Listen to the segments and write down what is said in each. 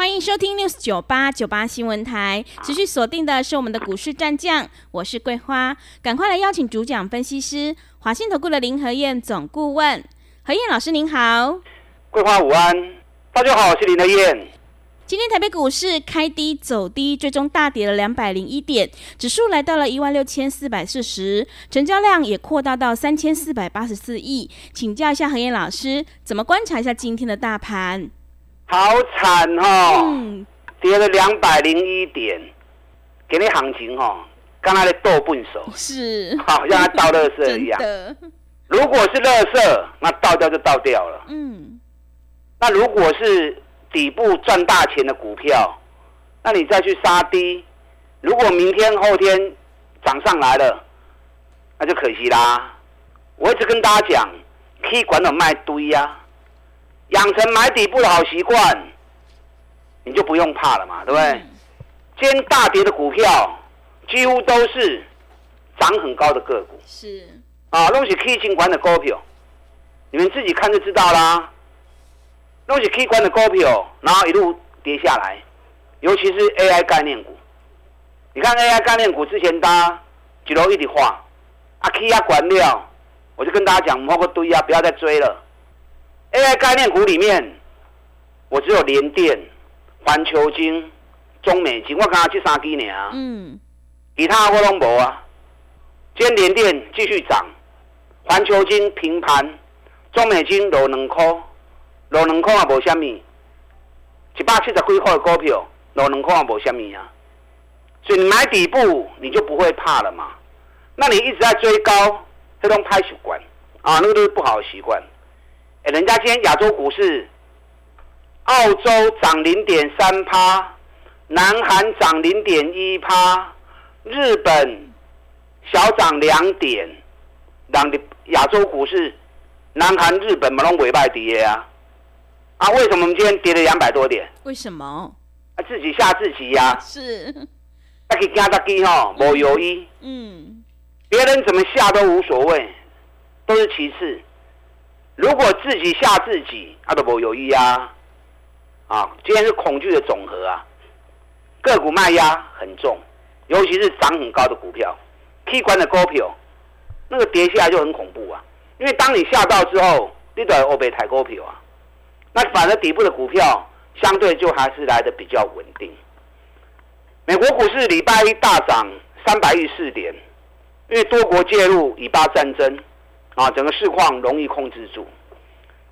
欢迎收听 news 九八九八新闻台，持续锁定的是我们的股市战将，我是桂花，赶快来邀请主讲分析师华信投顾的林和燕总顾问，何燕老师您好，桂花午安，大家好，我是林和燕。今天台北股市开低走低，最终大跌了两百零一点，指数来到了一万六千四百四十，成交量也扩大到三千四百八十四亿。请教一下何燕老师，怎么观察一下今天的大盘？好惨哦，跌了两百零一点，给你行情哦，刚才的豆笨手是，好像倒垃圾一样。如果是垃圾，那倒掉就倒掉了。嗯，那如果是底部赚大钱的股票，那你再去杀低，如果明天后天涨上来了，那就可惜啦。我一直跟大家讲，可以管到卖堆呀。养成买底部的好习惯，你就不用怕了嘛，对不对？今天大跌的股票几乎都是涨很高的个股，是啊，东西 K 金管的股票，你们自己看就知道啦。东西 K 管的股票，然后一路跌下来，尤其是 AI 概念股。你看 AI 概念股之前搭几楼一体化，啊 K 啊管料，我就跟大家讲，摸个堆啊，不要再追了。AI 概念股里面，我只有联电、环球金、中美金，我刚刚去三基年啊。嗯。其他我拢无啊。今天联电继续涨，环球金平盘，中美金落两块，落两块也无虾米。一百七十几块的股票落两块也无虾米啊。所以你买底部，你就不会怕了嘛。那你一直在追高，这种拍习惯啊，那个都是不好的习惯。哎，人家今天亚洲股市，澳洲涨零点三趴，南韩涨零点一趴，日本小涨两点，让亚洲股市，南韩、日本嘛拢尾败跌啊！啊，为什么我们今天跌了两百多点？为什么？啊，自己吓自己呀！是，那去加大基哈，无犹豫。嗯，别人怎么吓都无所谓，都是其次。如果自己吓自己，阿都不有意啊！啊，今天是恐惧的总和啊，个股卖压很重，尤其是涨很高的股票，K 管的股票，那个跌下来就很恐怖啊！因为当你吓到之后，你得欧贝抬股票啊，那反而底部的股票相对就还是来的比较稳定。美国股市礼拜一大涨三百亿四点，因为多国介入以巴战争。啊，整个市况容易控制住。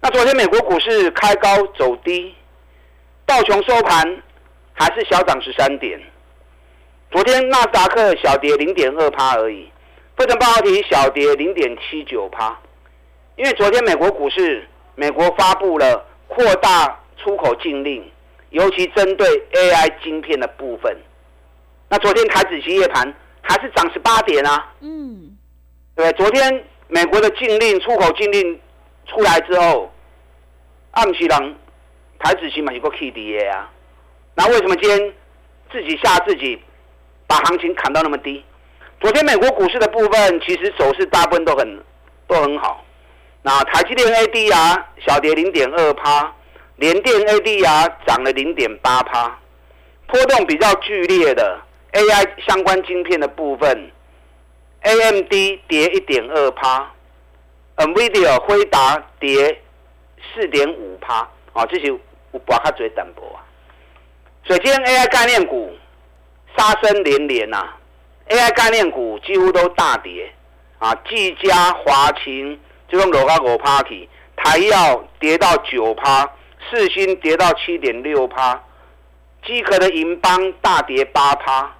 那昨天美国股市开高走低，道琼收盘还是小涨十三点。昨天纳斯达克小跌零点二趴而已，费城半导体小跌零点七九趴。因为昨天美国股市，美国发布了扩大出口禁令，尤其针对 AI 晶片的部分。那昨天台指期夜盘还是涨十八点啊。嗯，对，昨天。美国的禁令出口禁令出来之后，暗时人台子期嘛有个 K D A 啊，那为什么今天自己吓自己，把行情砍到那么低？昨天美国股市的部分其实走势大部分都很都很好，那台积电 A D R 小跌零点二趴，联电 A D R 涨了零点八趴，波动比较剧烈的 A I 相关晶片的部分。A M D 跌一点二趴，NVIDIA 辉达跌四点五趴，啊，这些我把它最淡薄啊。所以今天 AI 概念股杀声连连呐，AI 概念股几乎都大跌啊，技嘉、华勤这种落到五趴去，台药跌到九趴，四星跌到七点六趴，机壳的银邦大跌八趴。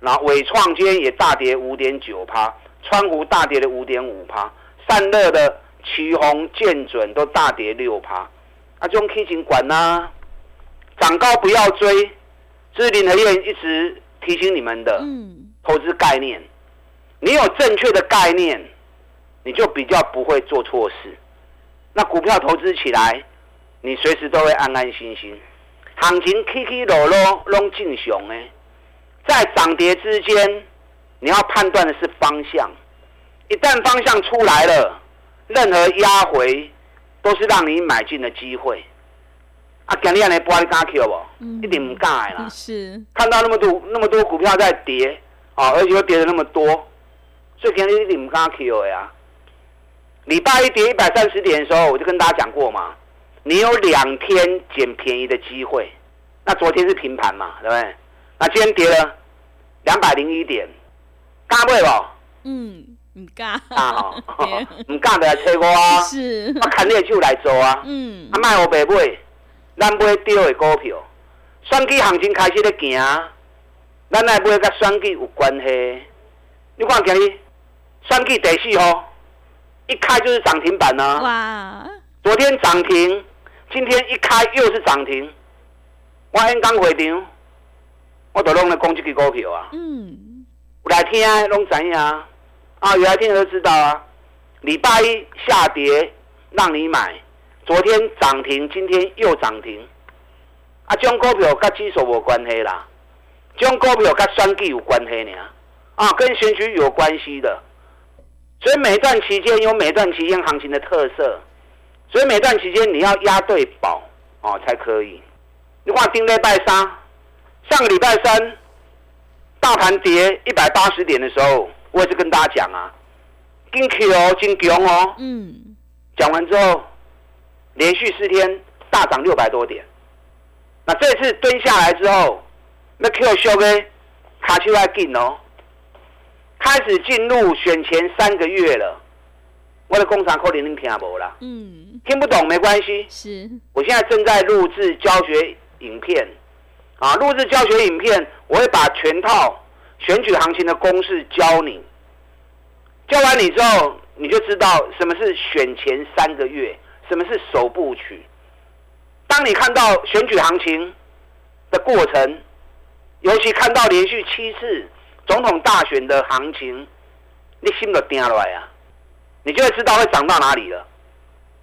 然后伟创今天也大跌五点九趴，川湖大跌了五点五趴，散热的旗宏、建准都大跌六趴，啊，这种 K 型管呐，涨高不要追，这是林和燕一直提醒你们的投资概念。你有正确的概念，你就比较不会做错事。那股票投资起来，你随时都会安安心心。行情起起落落拢正常诶，在涨跌之间，你要判断的是方向。一旦方向出来了，任何压回都是让你买进的机会。啊，今日你玻璃敢 Q 不？一定唔敢啦。是。看到那么多那么多股票在跌，啊，而且又跌的那么多，所以今日一定唔敢 Q 呀。礼拜一跌一百三十点的时候，我就跟大家讲过嘛，你有两天捡便宜的机会。那昨天是平盘嘛，对不对？那今天跌了两百零一点，敢买不？嗯，唔敢。啊，唔敢就来找我啊。是。我看你的手来做啊。嗯。啊，卖我白买。咱买对的股票，选举行情开始咧行，咱来买甲选举有关系。你看今日选举第四号，一开就是涨停板呐。哇！昨天涨停，今天一开又是涨停。我演讲会场，我都拢咧讲这支股票啊。嗯。有来听拢知影啊，有来听都知道啊。礼拜一下跌，让你买。昨天涨停，今天又涨停，啊，这种股票甲指数无关系啦，这种股票甲选举有关系呢，啊，跟选举有关系的，所以每段期间有每段期间行情的特色，所以每段期间你要押对宝哦才可以。你看顶礼拜三，上个礼拜三，大盘跌一百八十点的时候，我也是跟大家讲啊，金 Q 哦，金强哦，嗯，讲完之后。连续四天大涨六百多点，那这次蹲下来之后，那 Q 修呢？卡丘来进哦，开始进入选前三个月了。我的工厂可能您听不啦，嗯，听不懂没关系。是，我现在正在录制教学影片，啊，录制教学影片，我会把全套选举行情的公式教你。教完你之后，你就知道什么是选前三个月。什么是首部曲？当你看到选举行情的过程，尤其看到连续七次总统大选的行情，你心都定下来啊！你就会知道会涨到哪里了。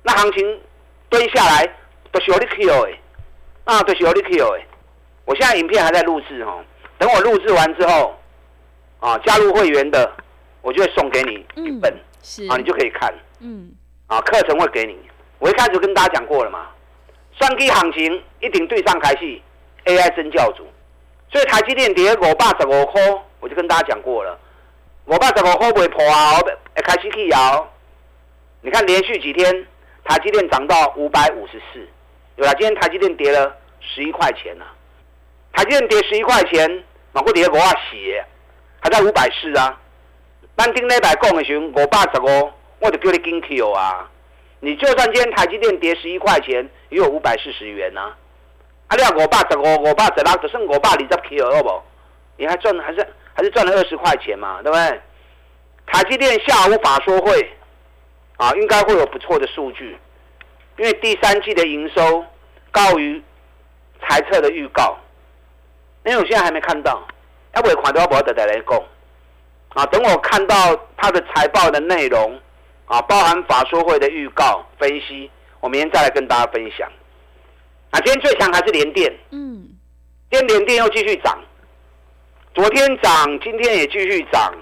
那行情蹲下来都是有你 Q 哎，啊，都是有你 Q 哎！我现在影片还在录制哦，等我录制完之后，啊，加入会员的，我就会送给你一本，啊，你就可以看，嗯，啊，课程会给你。我一开始跟大家讲过了嘛，双基行情一定对上台戏，AI 真教主，所以台积电跌五百十五块，我就跟大家讲过了，五百十五块会破啊，会开始去摇。你看连续几天台积电涨到五百五十四，有了，今天台积电跌了十一块钱呐，台积电跌十一块钱，马股跌五啊四，还在五百四啊。咱顶礼拜讲的时候五百十五，我就叫你紧 Q 啊。你就算今天台积电跌十一块钱，也有五百四十元呐。啊，你要五百十五、五百十六，只剩五百二十 Q 好不？你还赚还是还是赚了二十块钱嘛，对不对？台积电下午法说会啊，应该会有不错的数据，因为第三季的营收高于财测的预告。因为我现在还没看到，要不看到我不要等待来讲啊，等我看到它的财报的内容。啊，包含法说会的预告分析，我明天再来跟大家分享。啊，今天最强还是联电，嗯，今天联电又继续涨，昨天涨，今天也继续涨，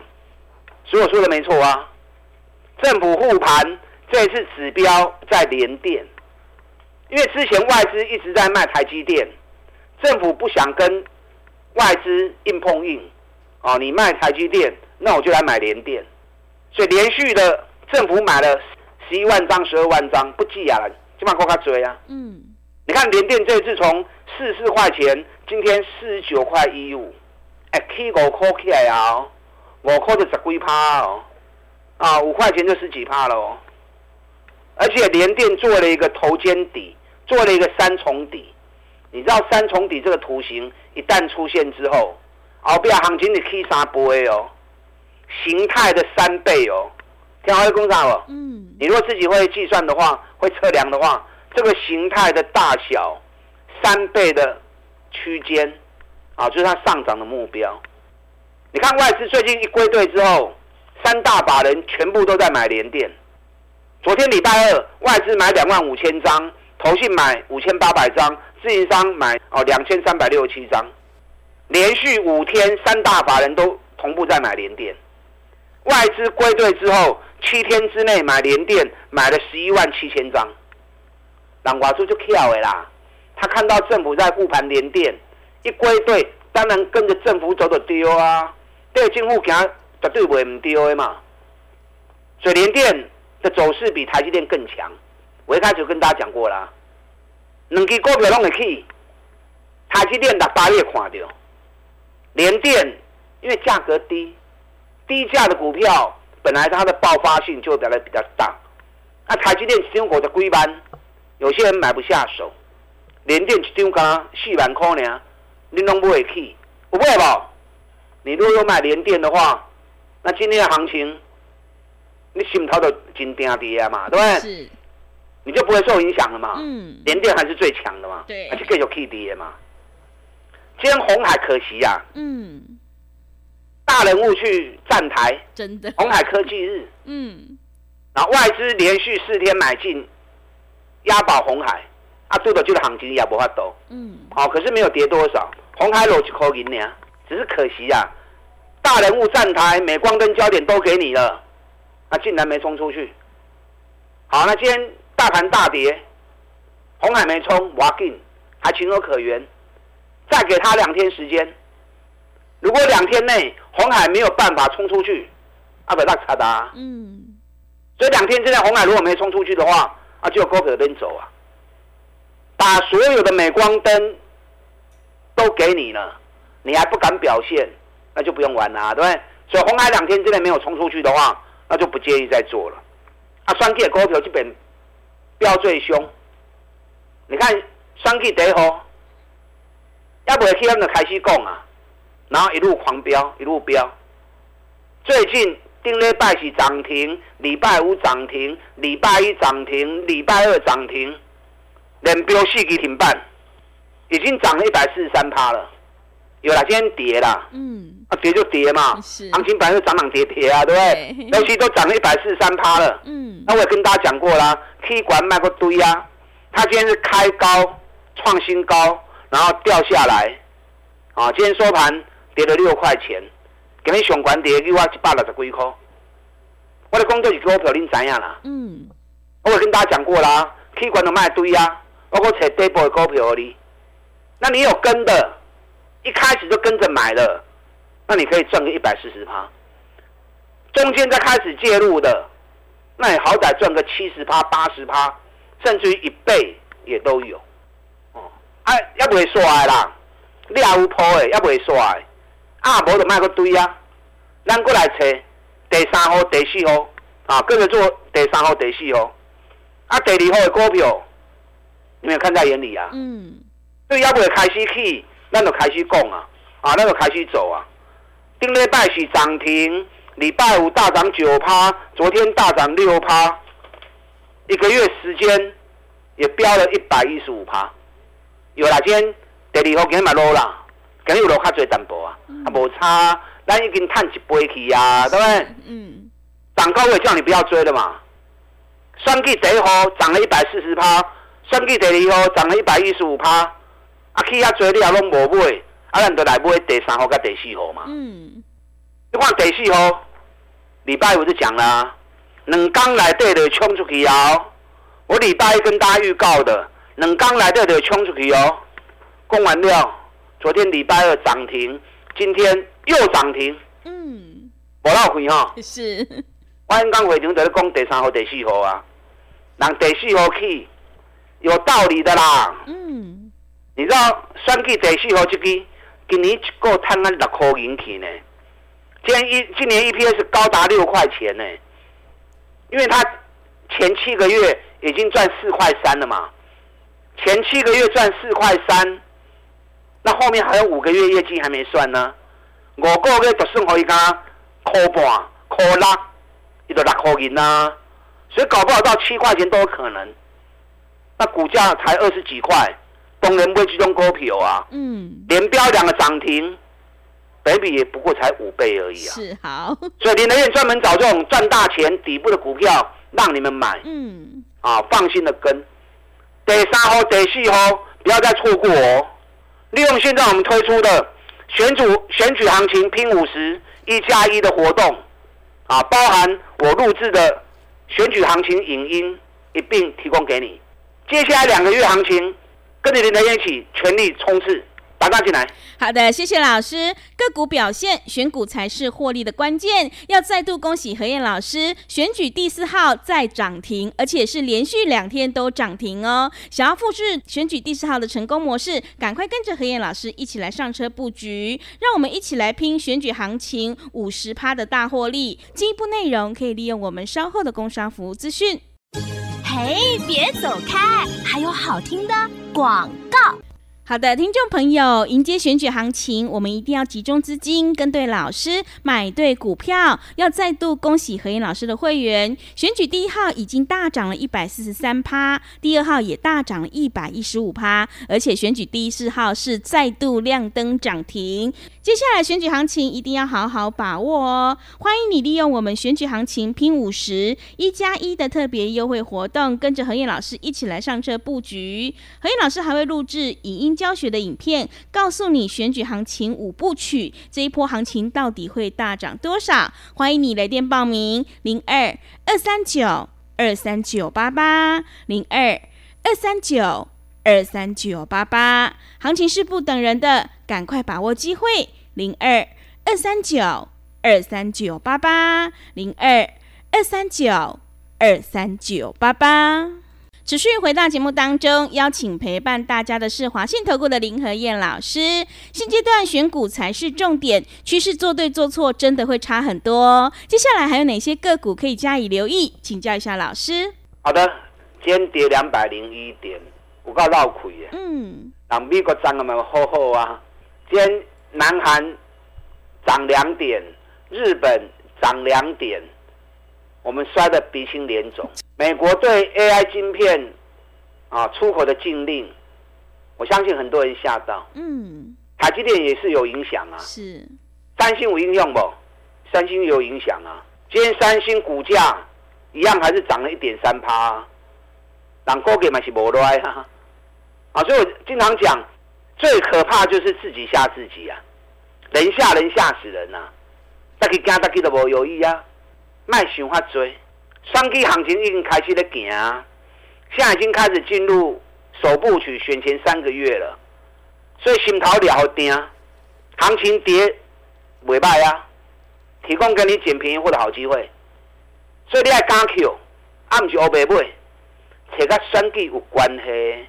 所以我说的没错啊。政府护盘，这次指标在联电，因为之前外资一直在卖台积电，政府不想跟外资硬碰硬，哦，你卖台积电，那我就来买联电，所以连续的。政府买了十一万张、十二万张，不计啊，起码够他追啊。嗯，你看联电这次从四十四块钱，今天四十九块一五，哎，K 五块起来啊，五块就十几趴哦，啊，五块钱就十几趴了哦。而且联电做了一个头肩底，做了一个三重底。你知道三重底这个图形一旦出现之后，后边行情你 K 三倍哦，形态的三倍哦。天华会工厂哦，嗯，你如果自己会计算的话，会测量的话，这个形态的大小三倍的区间，啊，就是它上涨的目标。你看外资最近一归队之后，三大把人全部都在买联电。昨天礼拜二，外资买两万五千张，投信买五千八百张，自营商买哦两千三百六十七张，连续五天三大法人都同步在买联电。外资归队之后，七天之内买联电买了十一万七千张。南华珠就跳的啦，他看到政府在护盘联电，一归队，当然跟着政府走的丢啊，对政府行绝对不会唔丢的嘛。水联电。的走势比台积电更强，我一开始跟大家讲过啦，两支股票拢会起，台积电六八月看到，联电因为价格低，低价的股票本来它的爆发性就表得比较大，那台积电使用股的龟班，有些人买不下手，联电一张刚四万块呢，你拢不会起，不会吧？你如果有买联电的话，那今天的行情。你心头都真定跌啊嘛，对不对？是，你就不会受影响了嘛。嗯，联电还是最强的嘛。对，而且更有 K D 嘛。今天红海可惜呀。嗯。大人物去站台。真的。红海科技日。嗯。然后外资连续四天买进，押宝红海，啊，做的就是行情也不法多。嗯。好，可是没有跌多少，红海落一块银呢？只是可惜呀，大人物站台，镁光灯焦点都给你了。那竟然没冲出去，好，那今天大盘大跌，红海没冲，挖进还情有可原，再给他两天时间，如果两天内红海没有办法冲出去，阿不大卡达，嗯，所以两天之内红海如果没冲出去的话，啊就高可边走啊，把所有的镁光灯都给你了，你还不敢表现，那就不用玩了，对不对？所以红海两天之内没有冲出去的话。那就不建议再做了。啊，双 K 的股票基本飙最凶。你看双 K 第一号，要不会去他们开始讲啊，然后一路狂飙，一路飙。最近丁礼拜是涨停，礼拜五涨停，礼拜一涨停，礼拜二涨停，连飙四级停板，已经涨了一百四十三趴了。有啦，今天跌啦，嗯，啊跌就跌嘛，行情本来就涨涨跌跌啊，对不对？尤其都涨了一百四十三趴了，嗯，那我也跟大家讲过啦，K 管卖过堆啊，它今天是开高创新高，然后掉下来，啊，今天收盘跌了六块钱，今天上管跌给我一百六十几块，我的工作是股票恁知影啦，嗯，我也跟大家讲过啦，K 管都卖堆啊，我我找底部的股票哩，那你有跟的？一开始就跟着买了，那你可以赚个一百四十趴。中间再开始介入的，那你好歹赚个七十趴、八十趴，甚至于一倍也都有。哦，哎，要不会衰啦，你也有铺的，要不会衰。啊，无就卖个堆啊。咱过来找第三号、第四号，啊，跟着做第三号、第四号。啊，第二号的股票，你没有看在眼里啊？嗯。对，要不会开始去。那就开始讲啊，啊，咱就开始走啊。顶礼拜是涨停，礼拜五大涨九趴，昨天大涨六趴，一个月时间也飙了一百一十五趴。有啦，今天第二号今天嘛落啦，今天有落较侪淡薄啊，啊无差，咱已经探一杯去啊，对不对？嗯。涨高位叫你不要追了嘛。算计第一号涨了一百四十趴，算计第二号涨了一百一十五趴。啊，去遐做你也拢无买，啊，咱就来买第三号甲第四号嘛。嗯。你看第四号，礼拜五就讲啦，两刚来对的冲出去哦。我礼拜一跟大家预告的，两刚来对的冲出去哦。供完了，昨天礼拜二涨停，今天又涨停。嗯。无老亏哈。是。我刚刚会场在讲第三号、第四号啊，人第四号去，有道理的啦。嗯。你知道三 G 第四号这支今年一个摊啊六块银去呢？今年一今年 EPS 高达六块钱呢，因为它前七个月已经赚四块三了嘛，前七个月赚四块三，那后面还有五个月业绩还没算呢，五个月就算可以加块半、块六，伊就六块银呐，所以搞不好到七块钱都有可能，那股价才二十几块。东人不会集中股票啊，嗯，连标两个涨停，本比也不过才五倍而已啊。是好，所以林德燕专门找这种赚大钱底部的股票让你们买，嗯，啊，放心的跟。得三号、得四号不要再错过哦。利用现在我们推出的选主选举行情拼五十一加一的活动，啊，包含我录制的选举行情影音一并提供给你。接下来两个月行情，跟着林德燕一起全力冲刺。打大进来，好的，谢谢老师。个股表现，选股才是获利的关键。要再度恭喜何燕老师，选举第四号再涨停，而且是连续两天都涨停哦。想要复制选举第四号的成功模式，赶快跟着何燕老师一起来上车布局，让我们一起来拼选举行情五十趴的大获利。进一步内容可以利用我们稍后的工商服务资讯。嘿，别走开，还有好听的广告。好的，听众朋友，迎接选举行情，我们一定要集中资金，跟对老师，买对股票。要再度恭喜何燕老师的会员，选举第一号已经大涨了一百四十三趴，第二号也大涨了一百一十五趴，而且选举第四号是再度亮灯涨停。接下来选举行情一定要好好把握哦！欢迎你利用我们选举行情拼五十一加一的特别优惠活动，跟着何燕老师一起来上车布局。何燕老师还会录制影音。教学的影片告诉你选举行情五部曲，这一波行情到底会大涨多少？欢迎你来电报名：零二二三九二三九八八零二二三九二三九八八。行情是不等人的，赶快把握机会：零二二三九二三九八八零二二三九二三九八八。持续回到节目当中，邀请陪伴大家的是华信投顾的林和燕老师。现阶段选股才是重点，趋势做对做错真的会差很多。接下来还有哪些个股可以加以留意？请教一下老师。好的，今天跌两百零一点，我告闹亏耶。嗯，那美国涨了没有？好好啊。今天南韩涨两点，日本涨两点。我们摔得鼻青脸肿。美国对 AI 晶片啊出口的禁令，我相信很多人吓到。嗯，台积电也是有影响啊。是，三星有影响不？三星有影响啊。今天三星股价一样还是涨了一点三趴，但高给嘛是无赖啊。啊，所以我经常讲，最可怕就是自己吓自己啊，人吓人吓死人呐。大家惊大家都无有意啊。卖想法追，双基行情已经开始在行，现在已经开始进入首部曲选前三个月了，所以心头了定，行情跌未歹啊，提供给你捡便宜货的好机会，所以你爱敢 Q，啊唔是乌白买，找甲选举有关系，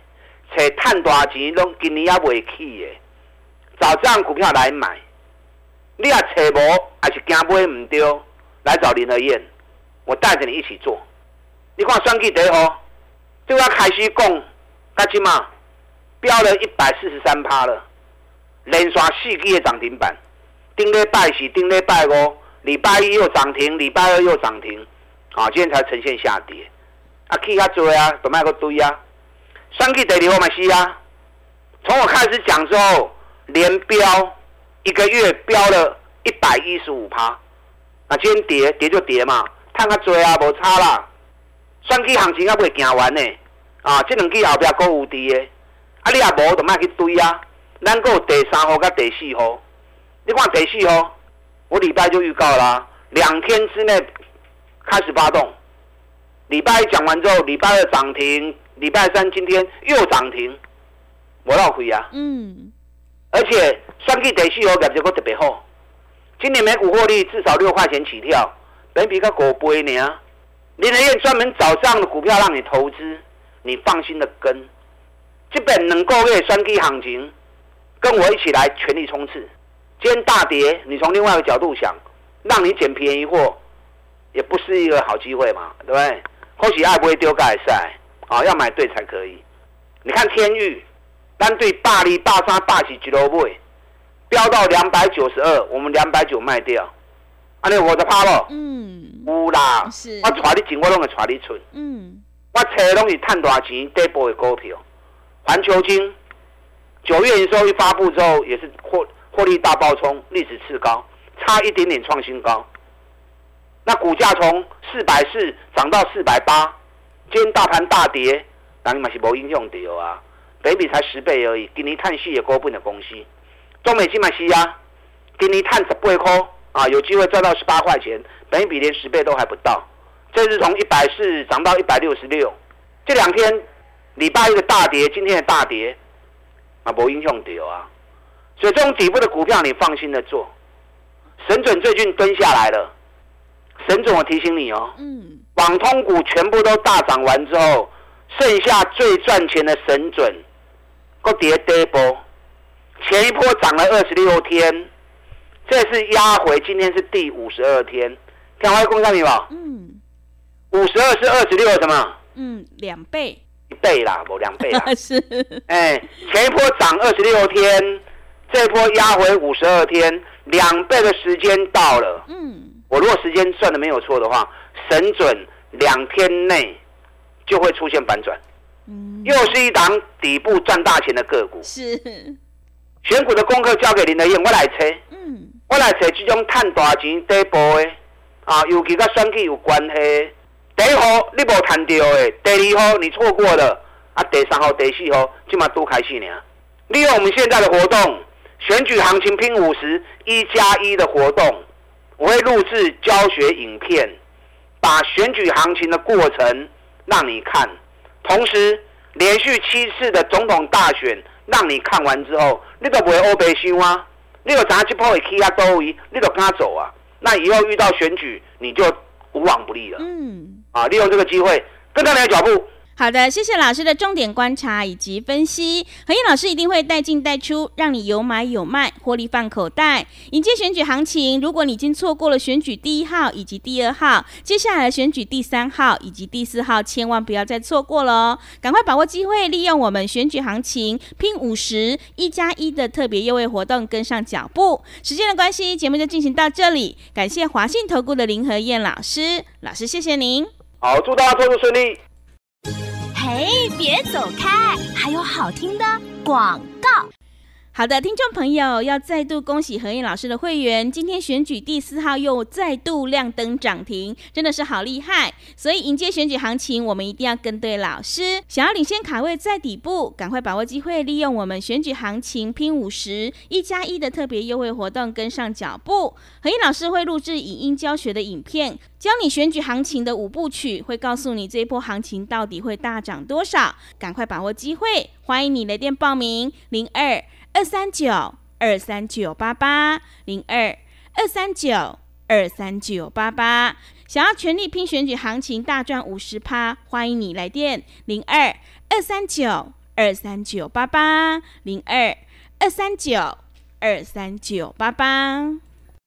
找赚大钱拢今年也未起的，找这样股票来买，你也找无，还是惊买唔对。来找林和燕，我带着你一起做。你看双 K 得哦，就要开始讲，干起嘛？飙了一百四十三趴了，连刷四 K 的涨停板。顶礼拜是顶礼拜五，礼拜一又涨停，礼拜二又涨停，啊，今天才呈现下跌。啊，K 较多啊，都卖个堆啊。双 K 得我嘛是啊。从我开始讲之后，连飙一个月飙了一百一十五趴。啊，今天跌跌就跌嘛，探较多啊，无差啦。选举行情还未行完呢，啊，这两支后壁搁有跌的，啊，你也无就莫去追啊。咱搁有第三号甲第四号，你看第四号，我礼拜就预告啦，两天之内开始发动。礼拜一讲完之后，礼拜二涨停，礼拜三今天又涨停，我老亏啊。嗯。而且选举第四号业绩搁特别好。今年每股获利至少六块钱起跳，本比个狗杯呢。林德燕专门找这样的股票让你投资，你放心的跟。基本能够月双低行情，跟我一起来全力冲刺。今天大跌，你从另外一个角度想，让你捡便宜货，也不是一个好机会嘛，对不对？或许爱不会丢盖赛，啊，要买对才可以。你看天域，单对霸力、霸沙、霸喜俱乐部。飙到两百九十二，我们两百九卖掉，安尼我就怕了。嗯，有啦，是，我带你进，我拢会带你出。嗯，我找拢是赚大钱底部的股票，环球金九月营收一发布之后，也是获获利大爆冲，历史次高，差一点点创新高。那股价从四百四涨到四百八，今天大盘大跌，那你嘛是无影响到啊？北比才十倍而已，今年碳息也高分的公司，中美金嘛是啊，今年碳十八块啊，有机会赚到十八块钱，北比连十倍都还不到。这是从一百四涨到一百六十六，这两天礼拜一的大跌，今天的大跌，啊，没影响掉啊。所以这种底部的股票，你放心的做。神准最近蹲下来了。沈总，我提醒你哦，嗯，网通股全部都大涨完之后，剩下最赚钱的神准，个跌跌波，前一波涨了二十六天，这是压回，今天是第五十二天，看外公上你吧，嗯，五十二是二十六什么？嗯，两倍，一倍啦，不两倍啦，是，哎，前一波涨二十六天，这一波压回五十二天，两倍的时间到了，嗯。我如果时间算的没有错的话，神准两天内就会出现反转，嗯，又是一档底部赚大钱的个股。是选股的功课交给林德燕，我来猜，嗯，我来猜这种赚大钱底部的啊，尤其跟选举有关系。第一号你无赚到的，第二号你错过了，啊，第三号、第四号今嘛都开始呢。利用我们现在的活动，选举行情拼五十一加一的活动。我会录制教学影片，把选举行情的过程让你看，同时连续七次的总统大选让你看完之后，你都不会欧白修啊，你有啥去破会去啊周围，你都跟他走啊，那以后遇到选举你就无往不利了。嗯，啊，利用这个机会跟上你的脚步。好的，谢谢老师的重点观察以及分析。何燕老师一定会带进带出，让你有买有卖，获利放口袋。迎接选举行情，如果你已经错过了选举第一号以及第二号，接下来的选举第三号以及第四号，千万不要再错过了哦！赶快把握机会，利用我们选举行情拼五十一加一的特别优惠活动，跟上脚步。时间的关系，节目就进行到这里。感谢华信投顾的林和燕老师，老师谢谢您。好，祝大家操作顺利。哎，别走开！还有好听的广告。好的，听众朋友，要再度恭喜何燕老师的会员，今天选举第四号又再度亮灯涨停，真的是好厉害！所以迎接选举行情，我们一定要跟对老师。想要领先卡位在底部，赶快把握机会，利用我们选举行情拼五十一加一的特别优惠活动，跟上脚步。何燕老师会录制影音教学的影片，教你选举行情的五部曲，会告诉你这一波行情到底会大涨多少。赶快把握机会，欢迎你来电报名零二。二三九二三九八八零二二三九二三九八八，想要全力拼选举行情大赚五十趴，欢迎你来电零二二三九二三九八八零二二三九二三九八八。